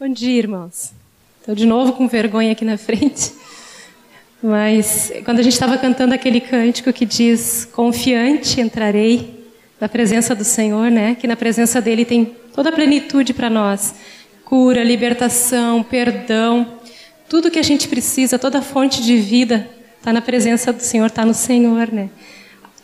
Bom dia, irmãos. Estou de novo com vergonha aqui na frente. Mas quando a gente estava cantando aquele cântico que diz: Confiante entrarei na presença do Senhor, né? Que na presença dele tem toda a plenitude para nós cura, libertação, perdão. Tudo que a gente precisa, toda a fonte de vida está na presença do Senhor, está no Senhor, né?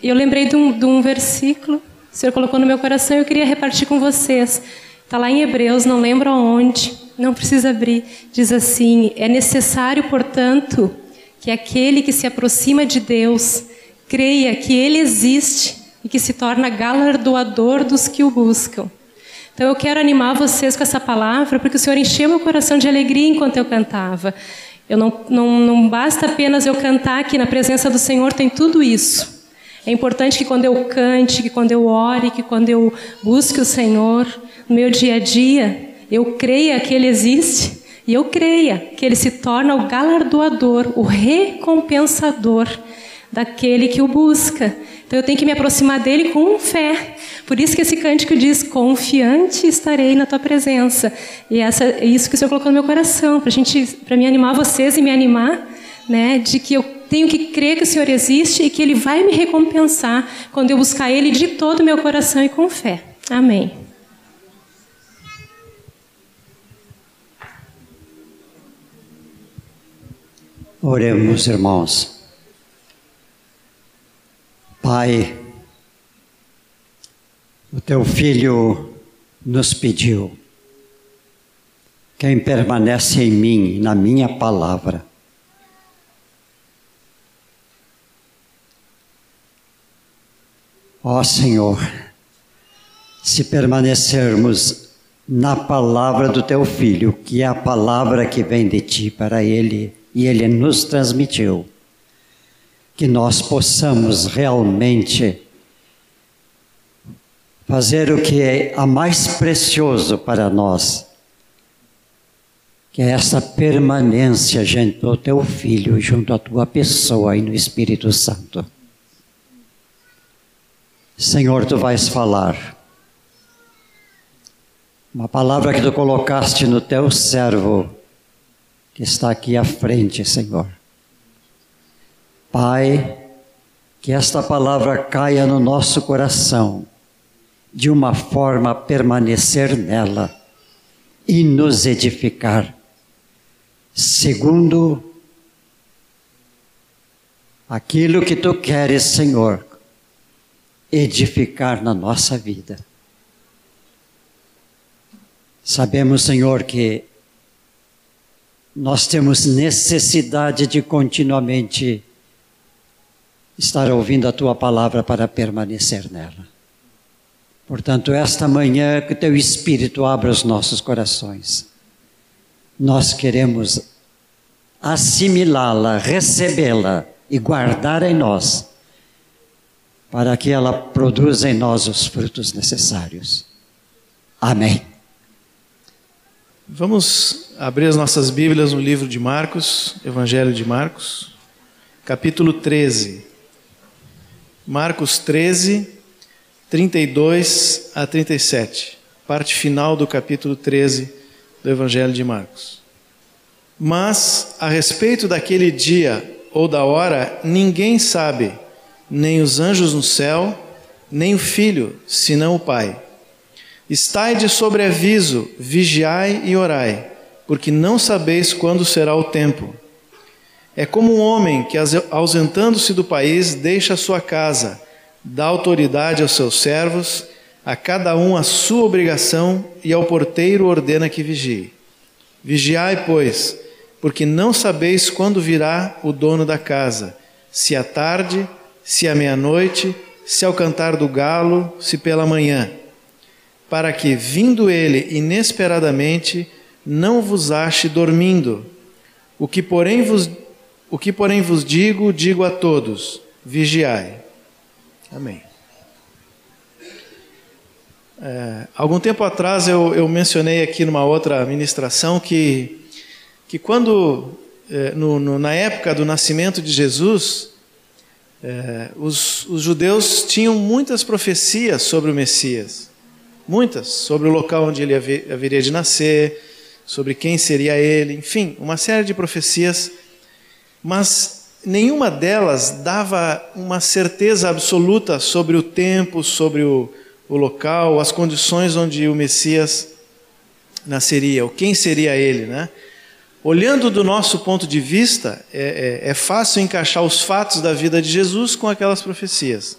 Eu lembrei de um, de um versículo, o Senhor colocou no meu coração e eu queria repartir com vocês. Está lá em Hebreus, não lembro aonde, não precisa abrir. Diz assim: É necessário, portanto, que aquele que se aproxima de Deus creia que Ele existe e que se torna galardoador dos que o buscam. Então eu quero animar vocês com essa palavra, porque o Senhor encheu meu coração de alegria enquanto eu cantava. Eu não, não, não basta apenas eu cantar que na presença do Senhor tem tudo isso. É importante que quando eu cante, que quando eu ore, que quando eu busque o Senhor no meu dia a dia, eu creia que Ele existe e eu creia que Ele se torna o galardoador, o recompensador daquele que o busca. Então eu tenho que me aproximar dele com fé. Por isso que esse cântico diz: Confiante estarei na tua presença. E essa, é isso que o Senhor colocou no meu coração, para me animar vocês e me animar, né, de que eu tenho que crer que o Senhor existe e que Ele vai me recompensar quando eu buscar Ele de todo o meu coração e com fé. Amém. Oremos, irmãos. Pai, o teu filho nos pediu: quem permanece em mim, na minha palavra, Ó Senhor, se permanecermos na palavra do teu filho, que é a palavra que vem de ti para ele e ele nos transmitiu, que nós possamos realmente fazer o que é a mais precioso para nós, que é essa permanência junto ao teu filho, junto à tua pessoa e no Espírito Santo. Senhor, tu vais falar. Uma palavra que tu colocaste no teu servo, que está aqui à frente, Senhor. Pai, que esta palavra caia no nosso coração, de uma forma a permanecer nela e nos edificar, segundo aquilo que tu queres, Senhor, edificar na nossa vida. Sabemos, Senhor, que nós temos necessidade de continuamente estar ouvindo a tua palavra para permanecer nela. Portanto, esta manhã que teu Espírito abra os nossos corações. Nós queremos assimilá-la, recebê-la e guardar em nós para que ela produza em nós os frutos necessários. Amém. Vamos abrir as nossas Bíblias no livro de Marcos, Evangelho de Marcos, capítulo 13. Marcos 13, 32 a 37, parte final do capítulo 13 do Evangelho de Marcos. Mas a respeito daquele dia ou da hora, ninguém sabe nem os anjos no céu, nem o filho, senão o Pai. Estai de sobreaviso, vigiai e orai, porque não sabeis quando será o tempo. É como um homem que, ausentando-se do país, deixa a sua casa, dá autoridade aos seus servos, a cada um a sua obrigação, e ao porteiro ordena que vigie. Vigiai, pois, porque não sabeis quando virá o dono da casa, se à tarde, se à meia-noite, se ao cantar do galo, se pela manhã, para que, vindo ele inesperadamente, não vos ache dormindo. O que, porém, vos, o que, porém, vos digo, digo a todos: vigiai. Amém. É, algum tempo atrás eu, eu, mencionei aqui numa outra ministração que, que quando, é, no, no, na época do nascimento de Jesus, é, os, os judeus tinham muitas profecias sobre o Messias, muitas, sobre o local onde ele haveria de nascer, sobre quem seria ele, enfim, uma série de profecias, mas nenhuma delas dava uma certeza absoluta sobre o tempo, sobre o, o local, as condições onde o Messias nasceria, ou quem seria ele, né? Olhando do nosso ponto de vista, é, é, é, fácil encaixar os fatos da vida de Jesus com aquelas profecias.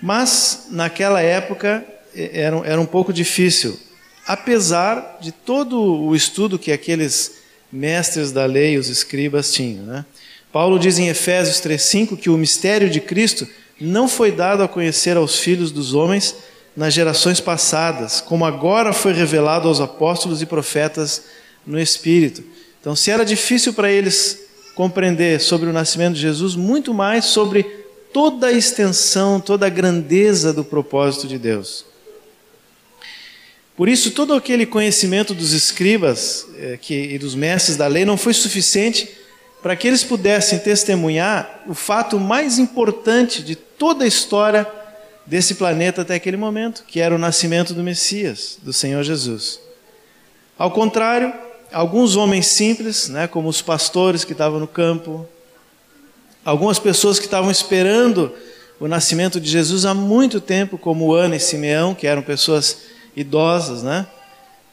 Mas, naquela época, era, era um pouco difícil, apesar de todo o estudo que aqueles mestres da lei, os escribas, tinham. Né? Paulo diz em Efésios 3,5 que o mistério de Cristo não foi dado a conhecer aos filhos dos homens nas gerações passadas, como agora foi revelado aos apóstolos e profetas no Espírito. Então, se era difícil para eles compreender sobre o nascimento de Jesus, muito mais sobre toda a extensão, toda a grandeza do propósito de Deus. Por isso, todo aquele conhecimento dos escribas eh, que, e dos mestres da lei não foi suficiente para que eles pudessem testemunhar o fato mais importante de toda a história desse planeta até aquele momento, que era o nascimento do Messias, do Senhor Jesus. Ao contrário, alguns homens simples, né, como os pastores que estavam no campo, algumas pessoas que estavam esperando o nascimento de Jesus há muito tempo, como Ana e Simeão, que eram pessoas idosas, né?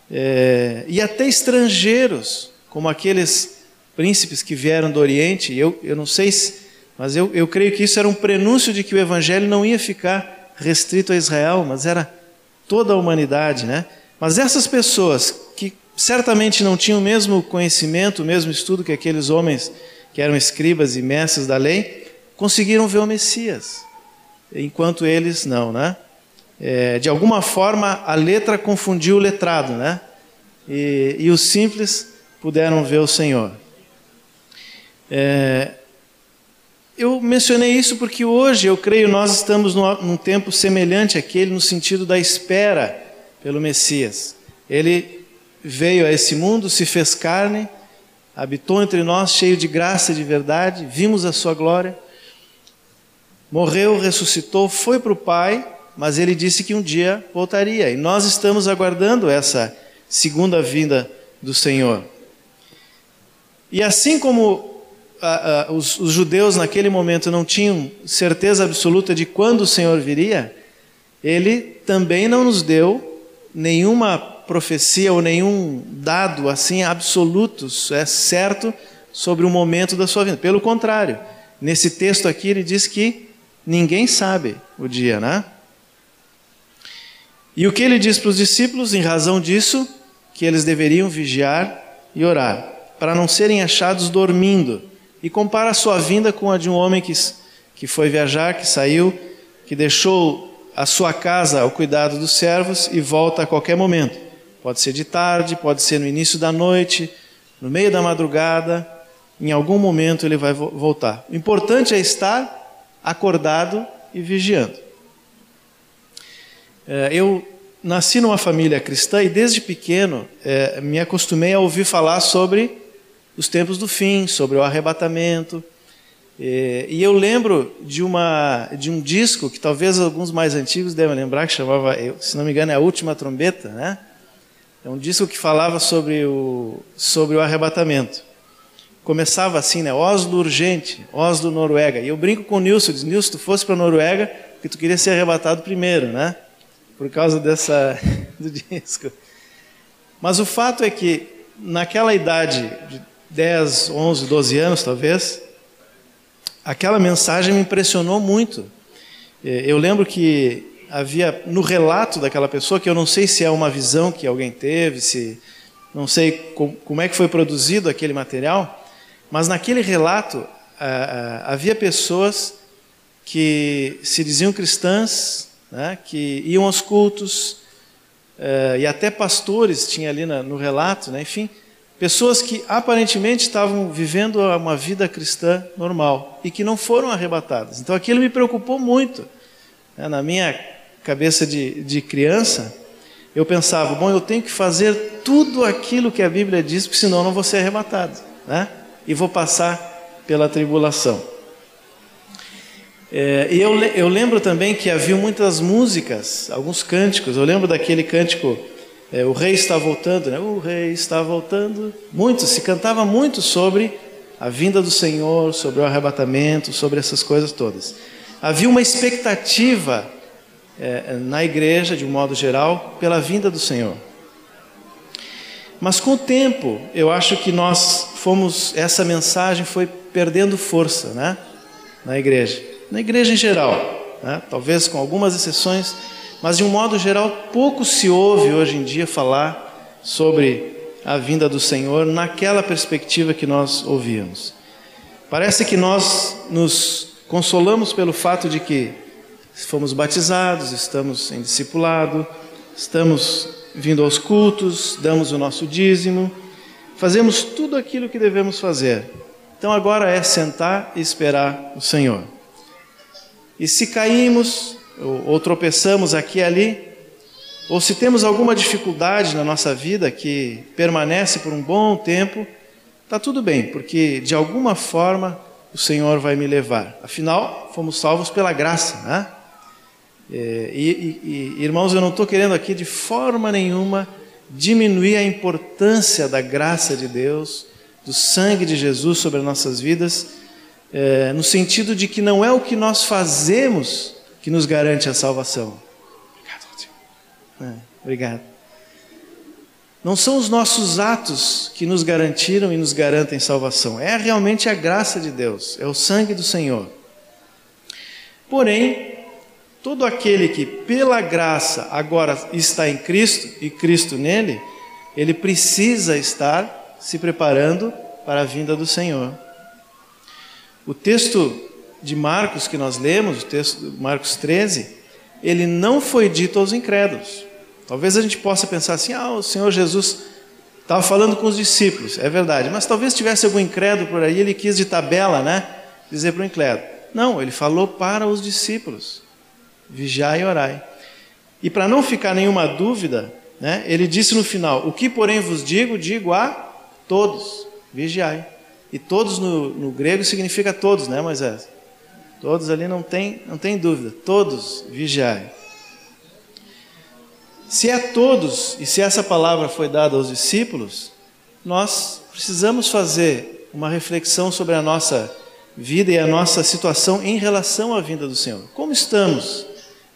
É, e até estrangeiros, como aqueles príncipes que vieram do Oriente. Eu, eu não sei, se, mas eu, eu creio que isso era um prenúncio de que o Evangelho não ia ficar restrito a Israel, mas era toda a humanidade, né? Mas essas pessoas que certamente não tinham o mesmo conhecimento, o mesmo estudo que aqueles homens que eram escribas e mestres da lei, conseguiram ver o Messias, enquanto eles não, né? É, de alguma forma a letra confundiu o letrado, né? E, e os simples puderam ver o Senhor. É, eu mencionei isso porque hoje eu creio nós estamos num, num tempo semelhante àquele no sentido da espera pelo Messias. Ele veio a esse mundo, se fez carne, habitou entre nós, cheio de graça e de verdade, vimos a sua glória, morreu, ressuscitou, foi para o Pai, mas ele disse que um dia voltaria, e nós estamos aguardando essa segunda vinda do Senhor. E assim como a, a, os, os judeus naquele momento não tinham certeza absoluta de quando o Senhor viria, ele também não nos deu nenhuma profecia ou nenhum dado assim absoluto, é certo sobre o momento da sua vida. Pelo contrário, nesse texto aqui ele diz que ninguém sabe o dia, né? E o que ele diz para os discípulos em razão disso? Que eles deveriam vigiar e orar, para não serem achados dormindo. E compara a sua vinda com a de um homem que, que foi viajar, que saiu, que deixou a sua casa ao cuidado dos servos e volta a qualquer momento. Pode ser de tarde, pode ser no início da noite, no meio da madrugada, em algum momento ele vai voltar. O importante é estar acordado e vigiando. É, eu nasci numa família cristã e desde pequeno é, me acostumei a ouvir falar sobre os tempos do fim, sobre o arrebatamento. É, e eu lembro de, uma, de um disco que talvez alguns mais antigos devem lembrar, que chamava, se não me engano, é A Última Trombeta, né? É um disco que falava sobre o, sobre o arrebatamento. Começava assim, né? Oslo urgente, Oslo, Noruega. E eu brinco com o Nilson, diz, Nilson, tu fosse para Noruega porque tu queria ser arrebatado primeiro, né? Por causa dessa, do disco. Mas o fato é que naquela idade de 10, 11, 12 anos talvez, aquela mensagem me impressionou muito. É, eu lembro que havia no relato daquela pessoa, que eu não sei se é uma visão que alguém teve, se não sei como é que foi produzido aquele material, mas naquele relato havia pessoas que se diziam cristãs, né, que iam aos cultos, eh, e até pastores tinha ali no relato, né, enfim, pessoas que aparentemente estavam vivendo uma vida cristã normal e que não foram arrebatadas. Então aquilo me preocupou muito. Né, na minha cabeça de, de criança, eu pensava, bom, eu tenho que fazer tudo aquilo que a Bíblia diz, porque senão eu não vou ser arrebatado, né? E vou passar pela tribulação. É, e eu, eu lembro também que havia muitas músicas, alguns cânticos. Eu lembro daquele cântico é, o rei está voltando, né? O rei está voltando. Muito, se cantava muito sobre a vinda do Senhor, sobre o arrebatamento, sobre essas coisas todas. Havia uma expectativa é, na igreja, de um modo geral, pela vinda do Senhor. Mas com o tempo, eu acho que nós fomos, essa mensagem foi perdendo força, né? Na igreja, na igreja em geral, né? talvez com algumas exceções mas de um modo geral, pouco se ouve hoje em dia falar sobre a vinda do Senhor naquela perspectiva que nós ouvíamos. Parece que nós nos consolamos pelo fato de que fomos batizados, estamos em discipulado, estamos vindo aos cultos, damos o nosso dízimo, fazemos tudo aquilo que devemos fazer. Então agora é sentar e esperar o Senhor. E se caímos, ou, ou tropeçamos aqui e ali, ou se temos alguma dificuldade na nossa vida que permanece por um bom tempo, está tudo bem, porque de alguma forma o Senhor vai me levar. Afinal, fomos salvos pela graça, né? É, e, e, e, irmãos, eu não estou querendo aqui de forma nenhuma diminuir a importância da graça de Deus, do sangue de Jesus sobre as nossas vidas, é, no sentido de que não é o que nós fazemos que nos garante a salvação. Obrigado, é, obrigado. Não são os nossos atos que nos garantiram e nos garantem salvação. É realmente a graça de Deus, é o sangue do Senhor. Porém, todo aquele que pela graça agora está em Cristo e Cristo nele, ele precisa estar se preparando para a vinda do Senhor. O texto de Marcos que nós lemos, o texto de Marcos 13, ele não foi dito aos incrédulos. Talvez a gente possa pensar assim: ah, o Senhor Jesus estava falando com os discípulos, é verdade, mas talvez tivesse algum incrédulo por aí, ele quis de tabela, né? Dizer para o incrédulo. Não, ele falou para os discípulos: vigiai e orai. E para não ficar nenhuma dúvida, né, ele disse no final: O que, porém, vos digo, digo a todos: vigiai. E todos no, no grego significa todos, né, Moisés? Todos ali não tem, não tem dúvida, todos vigiai. Se é todos, e se essa palavra foi dada aos discípulos, nós precisamos fazer uma reflexão sobre a nossa vida e a nossa situação em relação à vinda do Senhor. Como estamos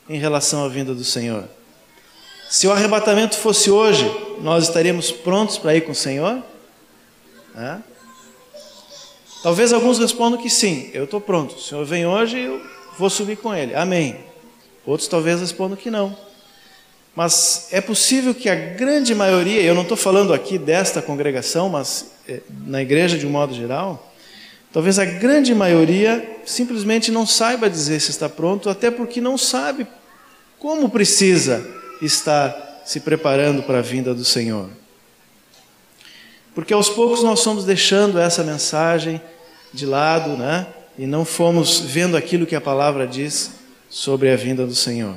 em relação à vinda do Senhor? Se o arrebatamento fosse hoje, nós estaríamos prontos para ir com o Senhor? É? Talvez alguns respondam que sim, eu estou pronto. O Senhor vem hoje e eu vou subir com Ele. Amém. Outros talvez respondam que não. Mas é possível que a grande maioria, eu não estou falando aqui desta congregação, mas é, na igreja de um modo geral, talvez a grande maioria simplesmente não saiba dizer se está pronto, até porque não sabe como precisa estar se preparando para a vinda do Senhor. Porque aos poucos nós fomos deixando essa mensagem de lado, né? E não fomos vendo aquilo que a palavra diz sobre a vinda do Senhor.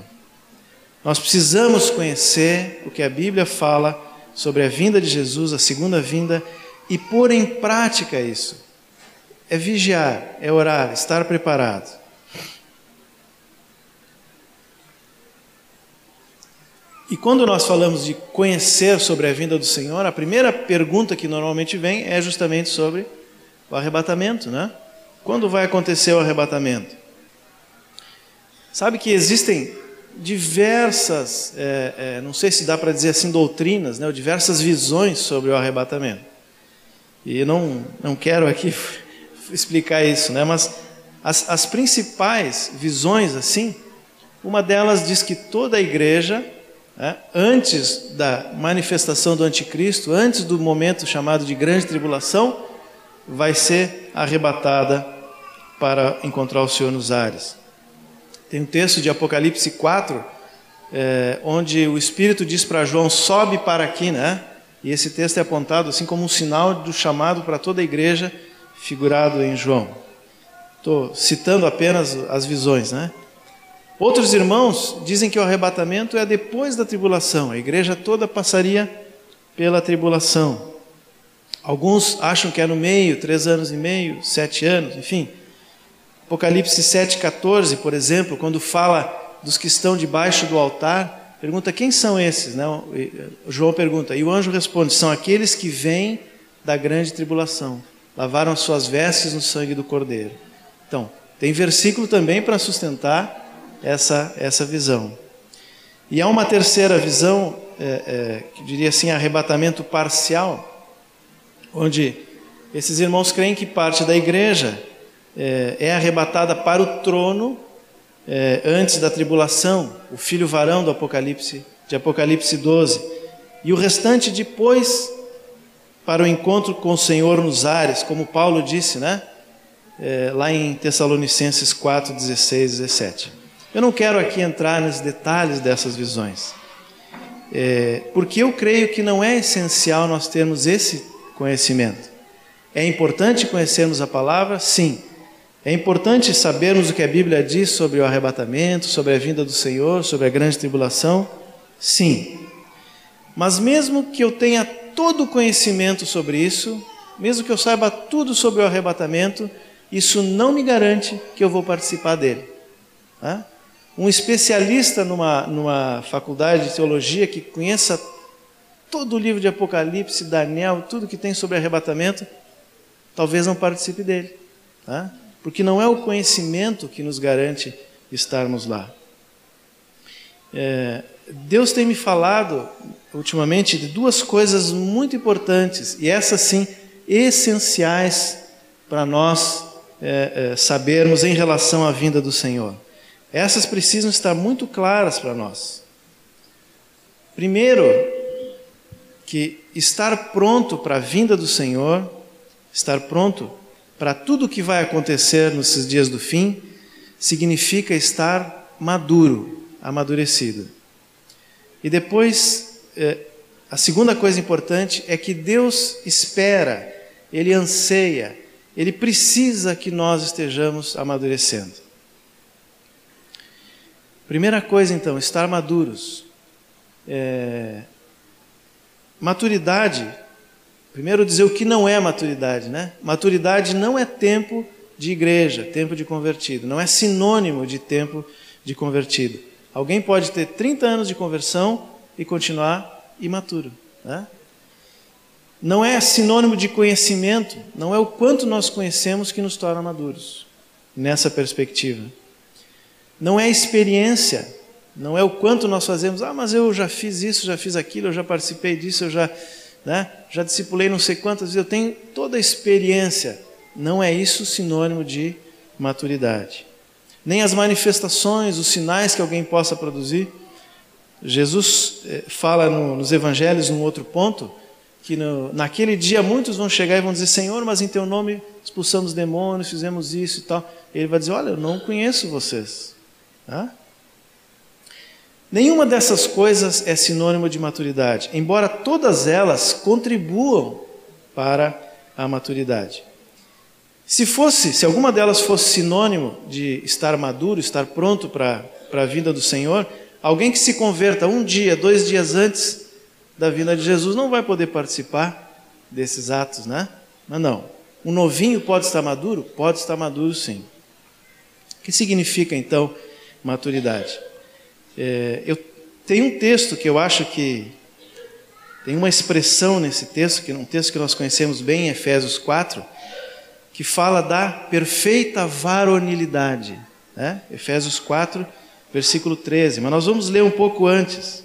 Nós precisamos conhecer o que a Bíblia fala sobre a vinda de Jesus, a segunda vinda, e pôr em prática isso. É vigiar, é orar, estar preparado. E quando nós falamos de conhecer sobre a vinda do Senhor, a primeira pergunta que normalmente vem é justamente sobre o arrebatamento, né? Quando vai acontecer o arrebatamento? Sabe que existem diversas, é, é, não sei se dá para dizer assim, doutrinas, né, ou diversas visões sobre o arrebatamento. E não, não quero aqui explicar isso, né, mas as, as principais visões, assim, uma delas diz que toda a igreja antes da manifestação do anticristo, antes do momento chamado de grande tribulação, vai ser arrebatada para encontrar o Senhor nos ares. Tem um texto de Apocalipse 4, é, onde o Espírito diz para João: sobe para aqui, né? E esse texto é apontado assim como um sinal do chamado para toda a igreja, figurado em João. Estou citando apenas as visões, né? Outros irmãos dizem que o arrebatamento é depois da tribulação, a igreja toda passaria pela tribulação. Alguns acham que é no meio, três anos e meio, sete anos, enfim. Apocalipse 7,14, por exemplo, quando fala dos que estão debaixo do altar, pergunta quem são esses, né? João pergunta, e o anjo responde: são aqueles que vêm da grande tribulação, lavaram suas vestes no sangue do Cordeiro. Então, tem versículo também para sustentar essa, essa visão. E há uma terceira visão, é, é, que diria assim, arrebatamento parcial, onde esses irmãos creem que parte da igreja é, é arrebatada para o trono é, antes da tribulação, o filho varão do Apocalipse, de Apocalipse 12, e o restante depois para o encontro com o Senhor nos ares, como Paulo disse, né? É, lá em Tessalonicenses 4, 16, 17. Eu não quero aqui entrar nos detalhes dessas visões, é, porque eu creio que não é essencial nós termos esse conhecimento. É importante conhecermos a palavra? Sim. É importante sabermos o que a Bíblia diz sobre o arrebatamento, sobre a vinda do Senhor, sobre a grande tribulação? Sim. Mas mesmo que eu tenha todo o conhecimento sobre isso, mesmo que eu saiba tudo sobre o arrebatamento, isso não me garante que eu vou participar dele. Um especialista numa, numa faculdade de teologia que conheça todo o livro de Apocalipse, Daniel, tudo que tem sobre arrebatamento, talvez não participe dele. Porque não é o conhecimento que nos garante estarmos lá. É, Deus tem me falado ultimamente de duas coisas muito importantes, e essas sim essenciais para nós é, é, sabermos em relação à vinda do Senhor. Essas precisam estar muito claras para nós. Primeiro, que estar pronto para a vinda do Senhor, estar pronto para tudo o que vai acontecer nesses dias do fim, significa estar maduro, amadurecido. E depois, é, a segunda coisa importante é que Deus espera, Ele anseia, Ele precisa que nós estejamos amadurecendo. Primeira coisa, então, estar maduros. É... Maturidade, primeiro dizer o que não é maturidade, né? Maturidade não é tempo de igreja, tempo de convertido, não é sinônimo de tempo de convertido. Alguém pode ter 30 anos de conversão e continuar imaturo. Né? Não é sinônimo de conhecimento, não é o quanto nós conhecemos que nos torna maduros, nessa perspectiva. Não é experiência, não é o quanto nós fazemos, ah, mas eu já fiz isso, já fiz aquilo, eu já participei disso, eu já, né, já discipulei não sei quantas vezes, eu tenho toda a experiência. Não é isso sinônimo de maturidade nem as manifestações, os sinais que alguém possa produzir. Jesus eh, fala no, nos evangelhos, num outro ponto, que no, naquele dia muitos vão chegar e vão dizer: Senhor, mas em teu nome expulsamos demônios, fizemos isso e tal. Ele vai dizer: Olha, eu não conheço vocês. Hã? Nenhuma dessas coisas é sinônimo de maturidade, embora todas elas contribuam para a maturidade. Se fosse, se alguma delas fosse sinônimo de estar maduro, estar pronto para a vinda do Senhor, alguém que se converta um dia, dois dias antes da vinda de Jesus não vai poder participar desses atos, né? Mas não. Um novinho pode estar maduro? Pode estar maduro sim. O que significa então maturidade? É, eu tenho um texto que eu acho que tem uma expressão nesse texto, que é um texto que nós conhecemos bem em Efésios 4, que fala da perfeita varonilidade. Né? Efésios 4, versículo 13. Mas nós vamos ler um pouco antes.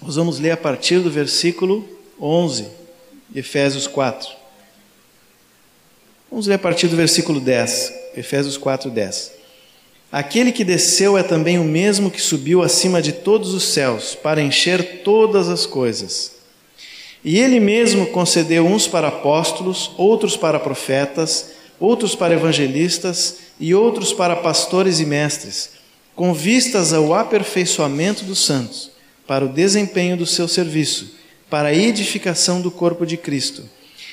Nós vamos ler a partir do versículo 11, Efésios 4. Vamos ler a partir do versículo 10, Efésios 4, 10. Aquele que desceu é também o mesmo que subiu acima de todos os céus, para encher todas as coisas. E ele mesmo concedeu uns para apóstolos, outros para profetas, outros para evangelistas e outros para pastores e mestres, com vistas ao aperfeiçoamento dos santos, para o desempenho do seu serviço, para a edificação do corpo de Cristo,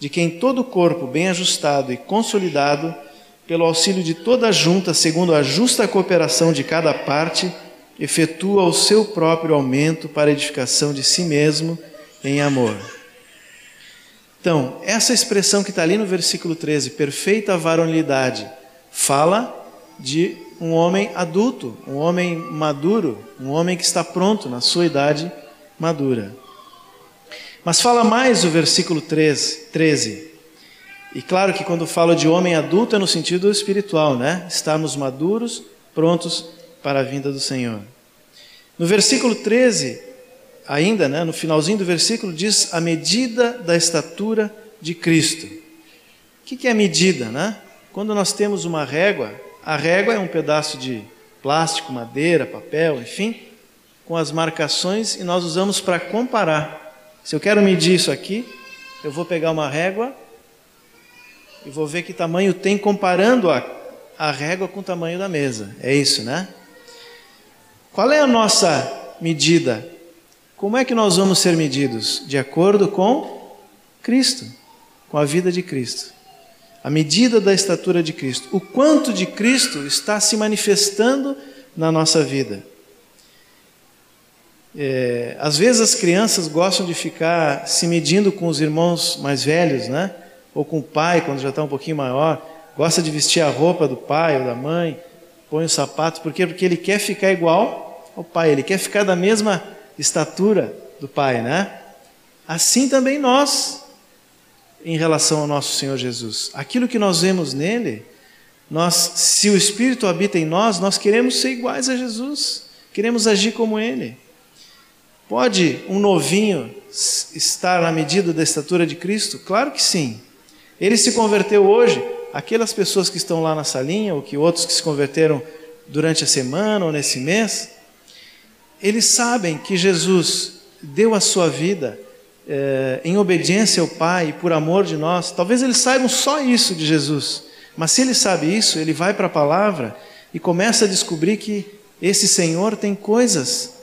de quem todo o corpo, bem ajustado e consolidado, pelo auxílio de toda a junta, segundo a justa cooperação de cada parte, efetua o seu próprio aumento para edificação de si mesmo em amor. Então, essa expressão que está ali no versículo 13, perfeita varonilidade, fala de um homem adulto, um homem maduro, um homem que está pronto na sua idade madura. Mas fala mais o versículo 13, 13. E claro que quando falo de homem adulto é no sentido espiritual, né? Estarmos maduros, prontos para a vinda do Senhor. No versículo 13, ainda, né, no finalzinho do versículo, diz a medida da estatura de Cristo. O que é a medida, né? Quando nós temos uma régua, a régua é um pedaço de plástico, madeira, papel, enfim, com as marcações e nós usamos para comparar. Se eu quero medir isso aqui, eu vou pegar uma régua e vou ver que tamanho tem comparando a, a régua com o tamanho da mesa. É isso, né? Qual é a nossa medida? Como é que nós vamos ser medidos? De acordo com Cristo, com a vida de Cristo. A medida da estatura de Cristo. O quanto de Cristo está se manifestando na nossa vida. É, às vezes as crianças gostam de ficar se medindo com os irmãos mais velhos, né? ou com o pai, quando já está um pouquinho maior, gosta de vestir a roupa do pai ou da mãe, põe os sapatos, por quê? Porque ele quer ficar igual ao pai, ele quer ficar da mesma estatura do pai, né? Assim também nós, em relação ao nosso Senhor Jesus. Aquilo que nós vemos nele, nós, se o Espírito habita em nós, nós queremos ser iguais a Jesus, queremos agir como ele. Pode um novinho estar na medida da estatura de Cristo? Claro que sim. Ele se converteu hoje, aquelas pessoas que estão lá na salinha, ou que outros que se converteram durante a semana ou nesse mês, eles sabem que Jesus deu a sua vida eh, em obediência ao Pai, por amor de nós. Talvez eles saibam só isso de Jesus, mas se ele sabe isso, ele vai para a palavra e começa a descobrir que esse Senhor tem coisas,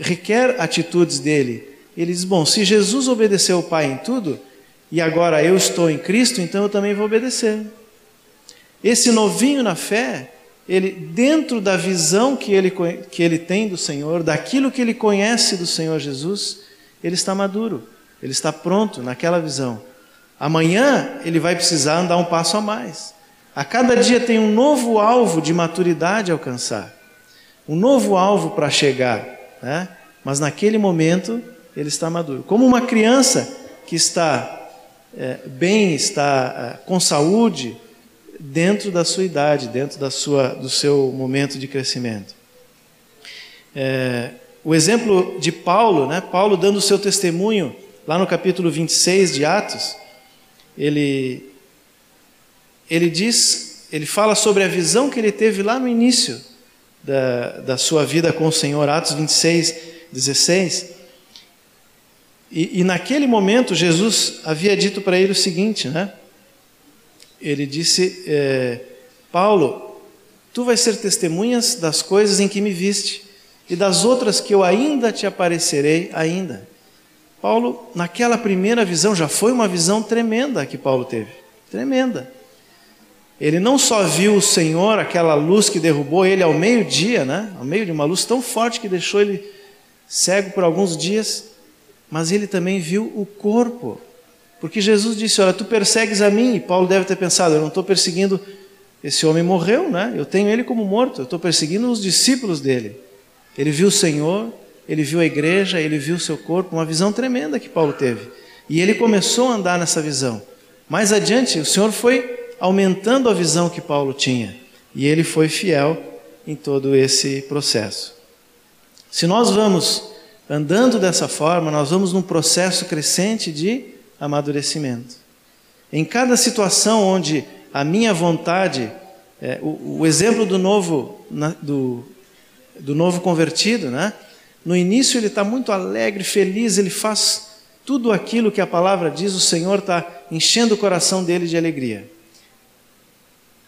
requer atitudes dele. Ele diz: Bom, se Jesus obedeceu ao Pai em tudo, e agora eu estou em Cristo, então eu também vou obedecer. Esse novinho na fé, ele dentro da visão que ele, que ele tem do Senhor, daquilo que ele conhece do Senhor Jesus, ele está maduro, ele está pronto naquela visão. Amanhã ele vai precisar andar um passo a mais. A cada dia tem um novo alvo de maturidade a alcançar, um novo alvo para chegar, né? mas naquele momento ele está maduro. Como uma criança que está é, bem, está é, com saúde dentro da sua idade, dentro da sua, do seu momento de crescimento. É, o exemplo de Paulo, né? Paulo dando o seu testemunho lá no capítulo 26 de Atos, ele, ele diz, ele fala sobre a visão que ele teve lá no início da, da sua vida com o Senhor, Atos 26, 16. E, e naquele momento, Jesus havia dito para ele o seguinte, né? Ele disse: é, Paulo, tu vais ser testemunhas das coisas em que me viste e das outras que eu ainda te aparecerei ainda. Paulo, naquela primeira visão, já foi uma visão tremenda que Paulo teve, tremenda. Ele não só viu o Senhor, aquela luz que derrubou ele ao meio-dia, né? Ao meio de uma luz tão forte que deixou ele cego por alguns dias, mas ele também viu o corpo. Porque Jesus disse: Olha, tu persegues a mim. E Paulo deve ter pensado: Eu não estou perseguindo. Esse homem morreu, né? Eu tenho ele como morto. Eu estou perseguindo os discípulos dele. Ele viu o Senhor, ele viu a igreja, ele viu o seu corpo. Uma visão tremenda que Paulo teve. E ele começou a andar nessa visão. Mais adiante, o Senhor foi aumentando a visão que Paulo tinha. E ele foi fiel em todo esse processo. Se nós vamos Andando dessa forma, nós vamos num processo crescente de amadurecimento. Em cada situação onde a minha vontade, é, o, o, exemplo do novo, na, do, do novo convertido, né? No início ele está muito alegre, feliz, ele faz tudo aquilo que a palavra diz, o Senhor está enchendo o coração dele de alegria.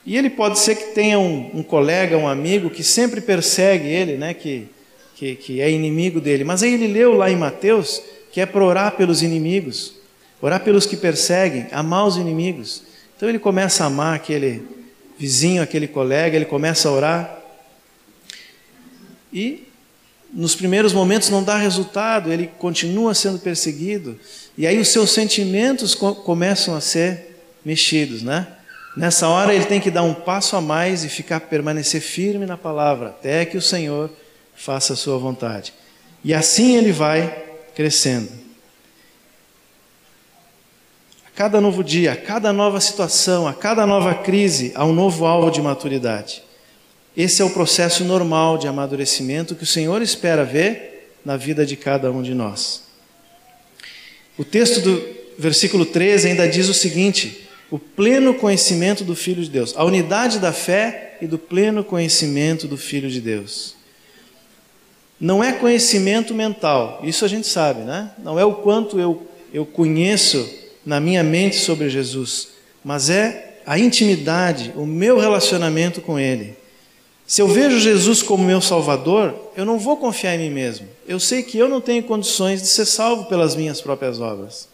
E ele pode ser que tenha um, um colega, um amigo que sempre persegue ele, né? Que, que, que é inimigo dele. Mas aí ele leu lá em Mateus que é para orar pelos inimigos, orar pelos que perseguem, amar os inimigos. Então ele começa a amar aquele vizinho, aquele colega, ele começa a orar. E nos primeiros momentos não dá resultado, ele continua sendo perseguido. E aí os seus sentimentos começam a ser mexidos, né? Nessa hora ele tem que dar um passo a mais e ficar permanecer firme na palavra, até que o Senhor faça a sua vontade. E assim ele vai crescendo. A cada novo dia, a cada nova situação, a cada nova crise, há um novo alvo de maturidade. Esse é o processo normal de amadurecimento que o Senhor espera ver na vida de cada um de nós. O texto do versículo 13 ainda diz o seguinte: o pleno conhecimento do Filho de Deus, a unidade da fé e do pleno conhecimento do Filho de Deus. Não é conhecimento mental, isso a gente sabe, né? Não é o quanto eu, eu conheço na minha mente sobre Jesus, mas é a intimidade, o meu relacionamento com Ele. Se eu vejo Jesus como meu Salvador, eu não vou confiar em mim mesmo. Eu sei que eu não tenho condições de ser salvo pelas minhas próprias obras.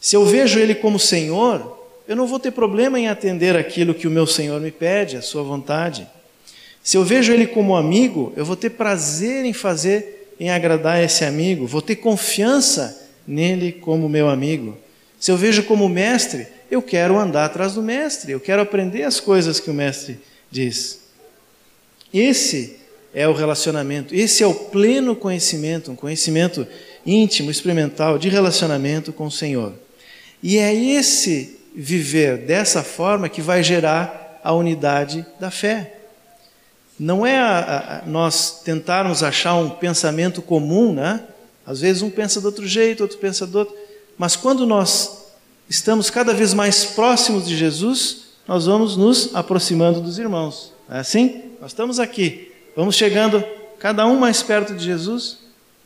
Se eu vejo Ele como Senhor, eu não vou ter problema em atender aquilo que o meu Senhor me pede, a sua vontade. Se eu vejo ele como amigo, eu vou ter prazer em fazer, em agradar esse amigo, vou ter confiança nele como meu amigo. Se eu vejo como mestre, eu quero andar atrás do mestre, eu quero aprender as coisas que o mestre diz. Esse é o relacionamento, esse é o pleno conhecimento, um conhecimento íntimo, experimental de relacionamento com o Senhor. E é esse viver dessa forma que vai gerar a unidade da fé. Não é a, a, nós tentarmos achar um pensamento comum, né? Às vezes um pensa de outro jeito, outro pensa do outro. Mas quando nós estamos cada vez mais próximos de Jesus, nós vamos nos aproximando dos irmãos. É assim? Nós estamos aqui, vamos chegando cada um mais perto de Jesus,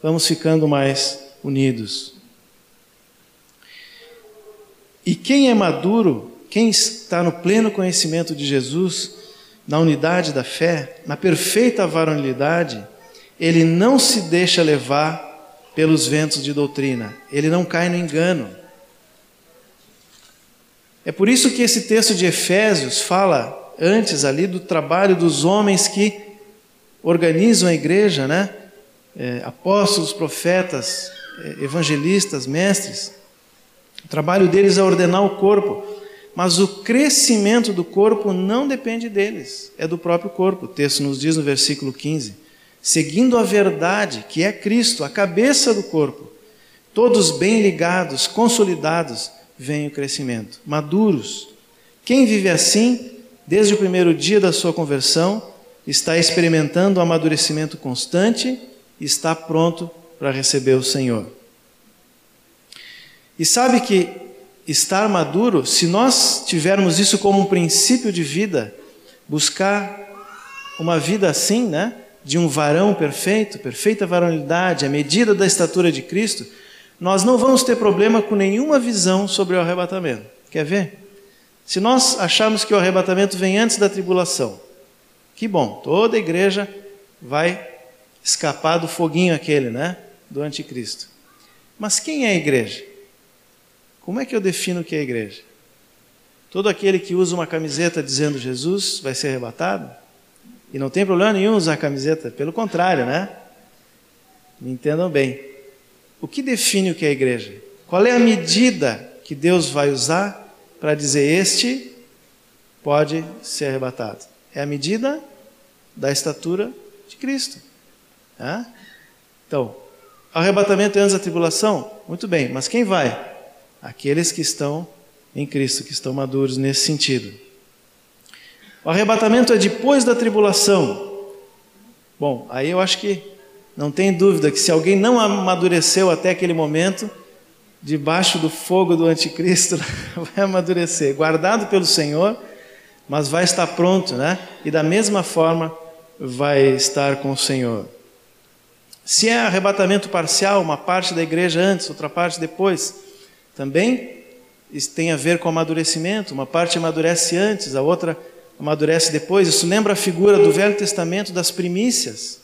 vamos ficando mais unidos. E quem é maduro, quem está no pleno conhecimento de Jesus, na unidade da fé, na perfeita varonilidade, ele não se deixa levar pelos ventos de doutrina, ele não cai no engano. É por isso que esse texto de Efésios fala antes ali do trabalho dos homens que organizam a igreja, né? É, apóstolos, profetas, é, evangelistas, mestres. O trabalho deles é ordenar o corpo, mas o crescimento do corpo não depende deles, é do próprio corpo. O texto nos diz no versículo 15: seguindo a verdade, que é Cristo, a cabeça do corpo, todos bem ligados, consolidados, vem o crescimento, maduros. Quem vive assim, desde o primeiro dia da sua conversão, está experimentando o amadurecimento constante e está pronto para receber o Senhor. E sabe que estar maduro, se nós tivermos isso como um princípio de vida, buscar uma vida assim, né? De um varão perfeito, perfeita varonilidade, a medida da estatura de Cristo, nós não vamos ter problema com nenhuma visão sobre o arrebatamento. Quer ver? Se nós acharmos que o arrebatamento vem antes da tribulação, que bom, toda a igreja vai escapar do foguinho aquele, né? Do anticristo. Mas quem é a igreja? Como é que eu defino o que é igreja? Todo aquele que usa uma camiseta dizendo Jesus vai ser arrebatado? E não tem problema nenhum usar a camiseta, pelo contrário, né? Me entendam bem. O que define o que é igreja? Qual é a medida que Deus vai usar para dizer este pode ser arrebatado? É a medida da estatura de Cristo. Né? Então, arrebatamento antes da tribulação? Muito bem, mas quem vai? Aqueles que estão em Cristo, que estão maduros nesse sentido. O arrebatamento é depois da tribulação. Bom, aí eu acho que não tem dúvida que se alguém não amadureceu até aquele momento, debaixo do fogo do anticristo, vai amadurecer, guardado pelo Senhor, mas vai estar pronto, né? E da mesma forma vai estar com o Senhor. Se é arrebatamento parcial, uma parte da igreja antes, outra parte depois, também tem a ver com amadurecimento, uma parte amadurece antes, a outra amadurece depois. Isso lembra a figura do Velho Testamento das primícias.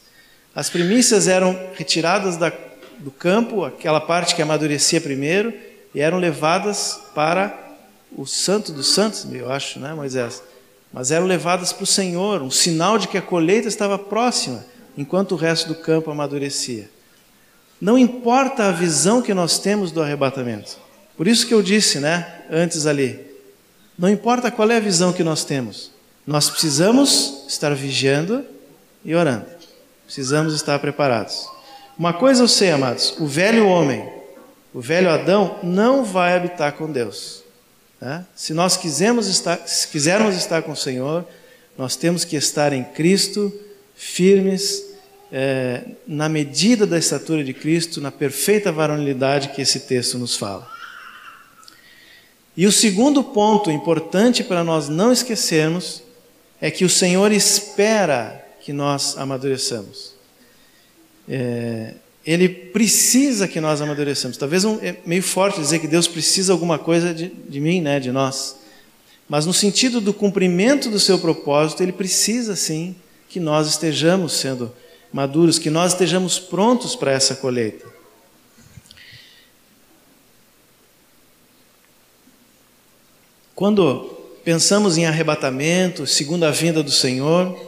As primícias eram retiradas da, do campo, aquela parte que amadurecia primeiro, e eram levadas para o Santo dos Santos, eu acho, né, Moisés? Mas eram levadas para o Senhor, um sinal de que a colheita estava próxima, enquanto o resto do campo amadurecia. Não importa a visão que nós temos do arrebatamento. Por isso que eu disse, né, antes ali, não importa qual é a visão que nós temos, nós precisamos estar vigiando e orando. Precisamos estar preparados. Uma coisa eu sei, amados: o velho homem, o velho Adão, não vai habitar com Deus. Né? Se nós quisermos estar, se quisermos estar com o Senhor, nós temos que estar em Cristo, firmes, é, na medida da estatura de Cristo, na perfeita varonilidade que esse texto nos fala. E o segundo ponto importante para nós não esquecermos é que o Senhor espera que nós amadureçamos. É, ele precisa que nós amadureçamos. Talvez um, é meio forte dizer que Deus precisa alguma coisa de, de mim, né, de nós. Mas no sentido do cumprimento do seu propósito, ele precisa sim que nós estejamos sendo maduros, que nós estejamos prontos para essa colheita. Quando pensamos em arrebatamento, segunda vinda do Senhor,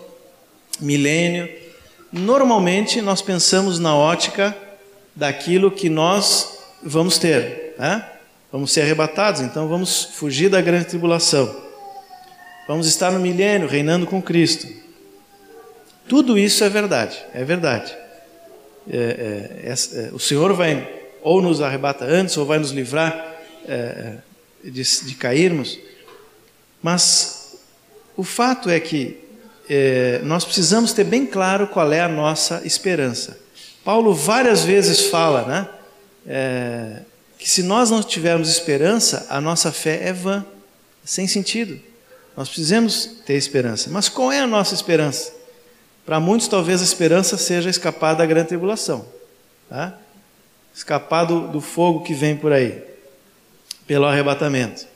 milênio, normalmente nós pensamos na ótica daquilo que nós vamos ter, né? Vamos ser arrebatados, então vamos fugir da grande tribulação. Vamos estar no milênio reinando com Cristo. Tudo isso é verdade, é verdade. É, é, é, o Senhor vai ou nos arrebata antes ou vai nos livrar é, é, de, de cairmos. Mas o fato é que é, nós precisamos ter bem claro qual é a nossa esperança. Paulo várias vezes fala, né? É, que se nós não tivermos esperança, a nossa fé é vã, sem sentido. Nós precisamos ter esperança. Mas qual é a nossa esperança? Para muitos, talvez a esperança seja escapar da grande tribulação, tá? escapar do, do fogo que vem por aí, pelo arrebatamento.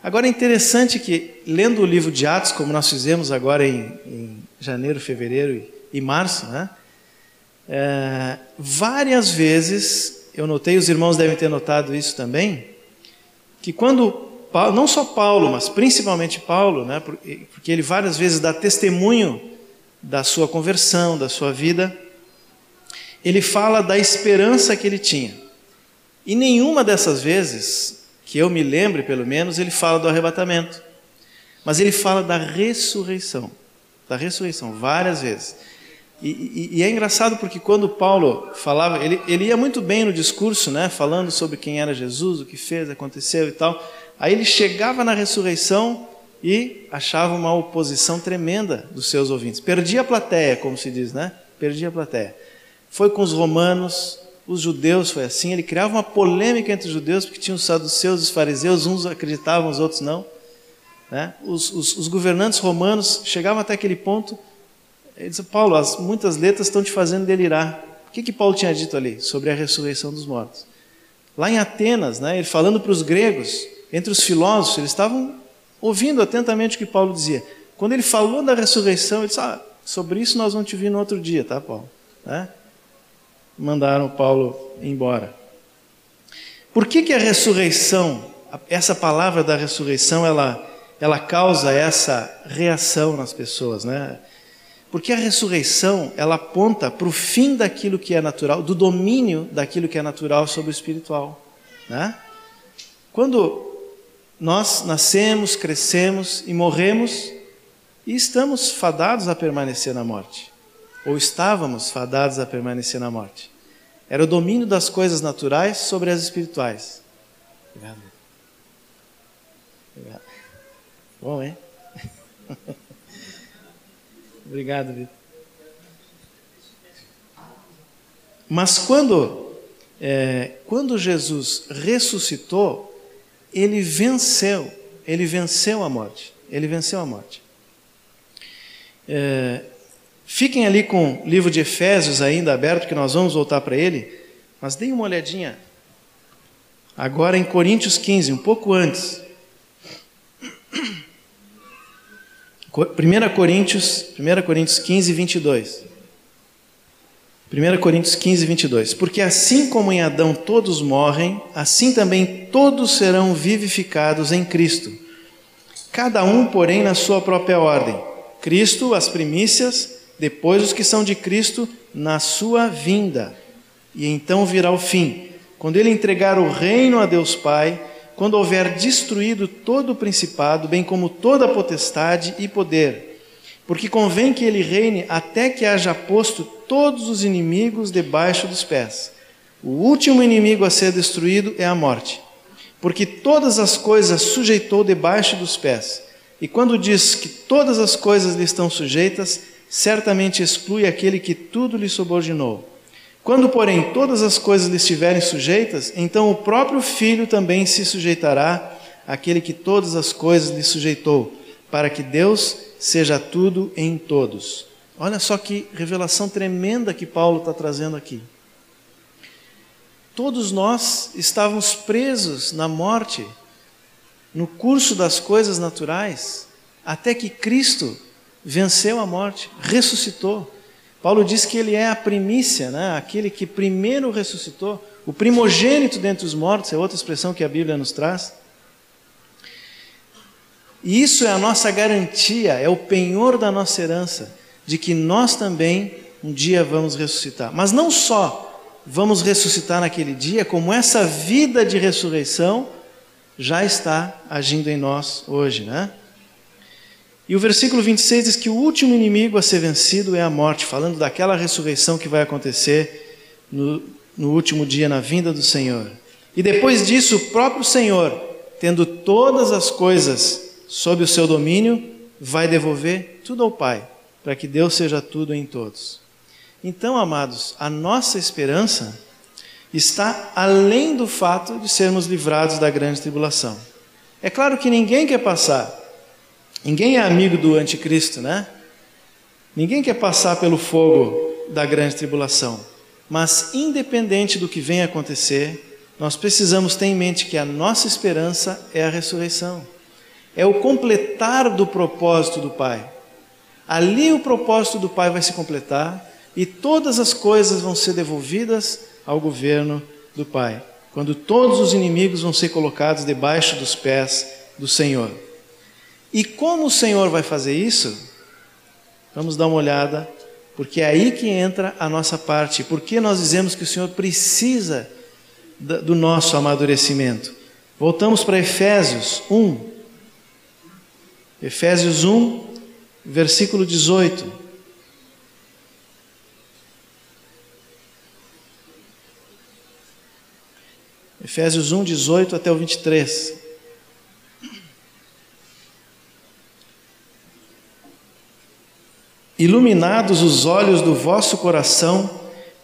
Agora é interessante que, lendo o livro de Atos, como nós fizemos agora em, em janeiro, fevereiro e, e março, né? É, várias vezes, eu notei, os irmãos devem ter notado isso também, que quando, não só Paulo, mas principalmente Paulo, né? porque ele várias vezes dá testemunho da sua conversão, da sua vida, ele fala da esperança que ele tinha. E nenhuma dessas vezes que eu me lembre, pelo menos, ele fala do arrebatamento. Mas ele fala da ressurreição. Da ressurreição, várias vezes. E, e, e, é engraçado porque quando Paulo falava, ele, ele ia muito bem no discurso, né, falando sobre quem era Jesus, o que fez, aconteceu e tal. Aí ele chegava na ressurreição e achava uma oposição tremenda dos seus ouvintes. Perdia a plateia, como se diz, né? Perdia a plateia. Foi com os romanos, os judeus foi assim, ele criava uma polêmica entre os judeus, porque tinham os saduceus e os fariseus, uns acreditavam, os outros não. Né? Os, os, os, governantes romanos chegavam até aquele ponto, ele disse, Paulo, as, muitas letras estão te fazendo delirar. O que, que Paulo tinha dito ali? Sobre a ressurreição dos mortos. Lá em Atenas, né, ele falando para os gregos, entre os filósofos, eles estavam ouvindo atentamente o que Paulo dizia. Quando ele falou da ressurreição, ele disse, ah, sobre isso nós vamos te vir no outro dia, tá, Paulo? Né? Mandaram Paulo embora. Por que, que a ressurreição, essa palavra da ressurreição, ela, ela causa essa reação nas pessoas, né? Porque a ressurreição, ela aponta para o fim daquilo que é natural, do domínio daquilo que é natural sobre o espiritual, né? Quando nós nascemos, crescemos e morremos, e estamos fadados a permanecer na morte, ou estávamos fadados a permanecer na morte. Era o domínio das coisas naturais sobre as espirituais. Obrigado. Obrigado. Bom, hein? Obrigado, Vitor. Mas quando, é, quando Jesus ressuscitou, ele venceu, ele venceu a morte. Ele venceu a morte. É, Fiquem ali com o livro de Efésios ainda aberto, que nós vamos voltar para ele, mas deem uma olhadinha agora em Coríntios 15, um pouco antes. 1 Coríntios, 1 Coríntios 15, 22. 1 Coríntios 15, 22. Porque assim como em Adão todos morrem, assim também todos serão vivificados em Cristo. Cada um, porém, na sua própria ordem. Cristo, as primícias, depois os que são de Cristo, na sua vinda. E então virá o fim, quando ele entregar o reino a Deus Pai, quando houver destruído todo o principado, bem como toda a potestade e poder. Porque convém que ele reine até que haja posto todos os inimigos debaixo dos pés. O último inimigo a ser destruído é a morte, porque todas as coisas sujeitou debaixo dos pés. E quando diz que todas as coisas lhe estão sujeitas, certamente exclui aquele que tudo lhe subordinou. Quando, porém, todas as coisas lhe estiverem sujeitas, então o próprio Filho também se sujeitará àquele que todas as coisas lhe sujeitou, para que Deus seja tudo em todos. Olha só que revelação tremenda que Paulo está trazendo aqui. Todos nós estávamos presos na morte, no curso das coisas naturais, até que Cristo venceu a morte, ressuscitou. Paulo diz que ele é a primícia, né? aquele que primeiro ressuscitou, o primogênito dentre os mortos, é outra expressão que a Bíblia nos traz. E isso é a nossa garantia, é o penhor da nossa herança de que nós também um dia vamos ressuscitar. Mas não só vamos ressuscitar naquele dia, como essa vida de ressurreição já está agindo em nós hoje, né? E o versículo 26 diz que o último inimigo a ser vencido é a morte, falando daquela ressurreição que vai acontecer no, no último dia, na vinda do Senhor. E depois disso, o próprio Senhor, tendo todas as coisas sob o seu domínio, vai devolver tudo ao Pai para que Deus seja tudo em todos. Então, amados, a nossa esperança está além do fato de sermos livrados da grande tribulação. É claro que ninguém quer passar, ninguém é amigo do anticristo, né? Ninguém quer passar pelo fogo da grande tribulação. Mas, independente do que venha acontecer, nós precisamos ter em mente que a nossa esperança é a ressurreição, é o completar do propósito do Pai. Ali o propósito do Pai vai se completar e todas as coisas vão ser devolvidas ao governo do Pai, quando todos os inimigos vão ser colocados debaixo dos pés do Senhor. E como o Senhor vai fazer isso? Vamos dar uma olhada, porque é aí que entra a nossa parte. Por que nós dizemos que o Senhor precisa do nosso amadurecimento? Voltamos para Efésios 1. Efésios 1, versículo 18. Efésios 1, 18 até o 23. Iluminados os olhos do vosso coração,